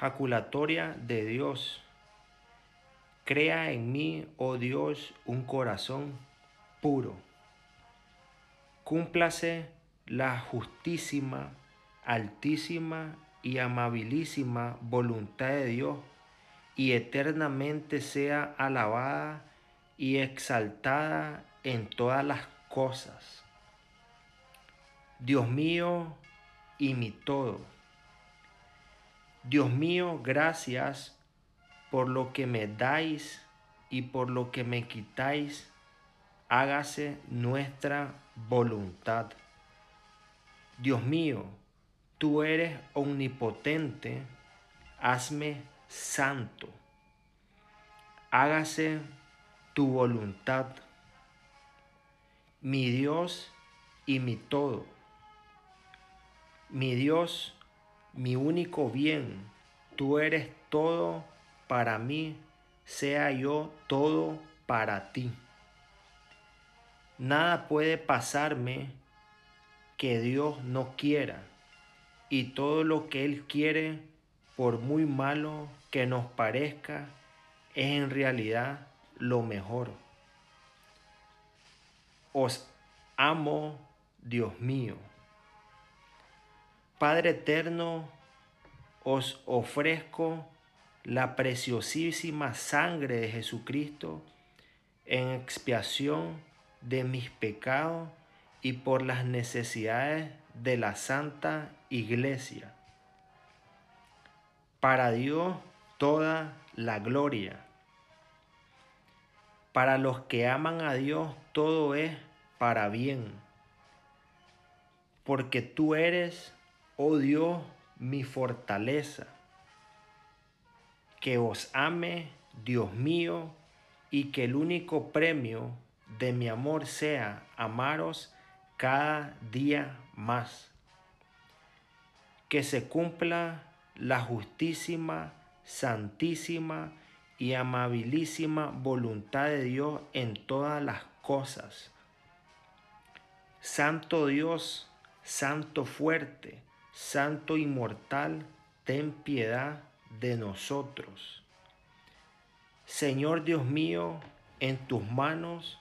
jaculatoria de Dios. Crea en mí, oh Dios, un corazón puro. Cúmplase la justísima, altísima y amabilísima voluntad de Dios y eternamente sea alabada y exaltada en todas las cosas. Dios mío y mi todo. Dios mío, gracias por lo que me dais y por lo que me quitáis. Hágase nuestra voluntad. Dios mío, tú eres omnipotente, hazme santo. Hágase tu voluntad. Mi Dios y mi todo mi Dios, mi único bien, tú eres todo para mí, sea yo todo para ti. Nada puede pasarme que Dios no quiera, y todo lo que Él quiere, por muy malo que nos parezca, es en realidad lo mejor. Os amo, Dios mío. Padre eterno, os ofrezco la preciosísima sangre de Jesucristo en expiación de mis pecados y por las necesidades de la Santa Iglesia. Para Dios toda la gloria. Para los que aman a Dios todo es para bien. Porque tú eres oh Dios, mi fortaleza, que os ame, Dios mío, y que el único premio de mi amor sea amaros cada día más. Que se cumpla la justísima, santísima y amabilísima voluntad de Dios en todas las cosas. Santo Dios, Santo fuerte, Santo inmortal, ten piedad de nosotros. Señor Dios mío, en tus manos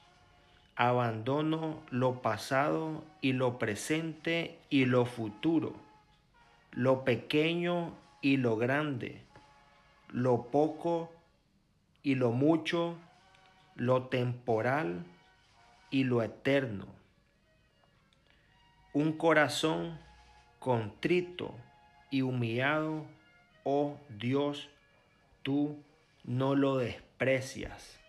abandono lo pasado y lo presente y lo futuro, lo pequeño y lo grande, lo poco y lo mucho, lo temporal y lo eterno. Un corazón contrito y humillado, oh Dios, tú no lo desprecias.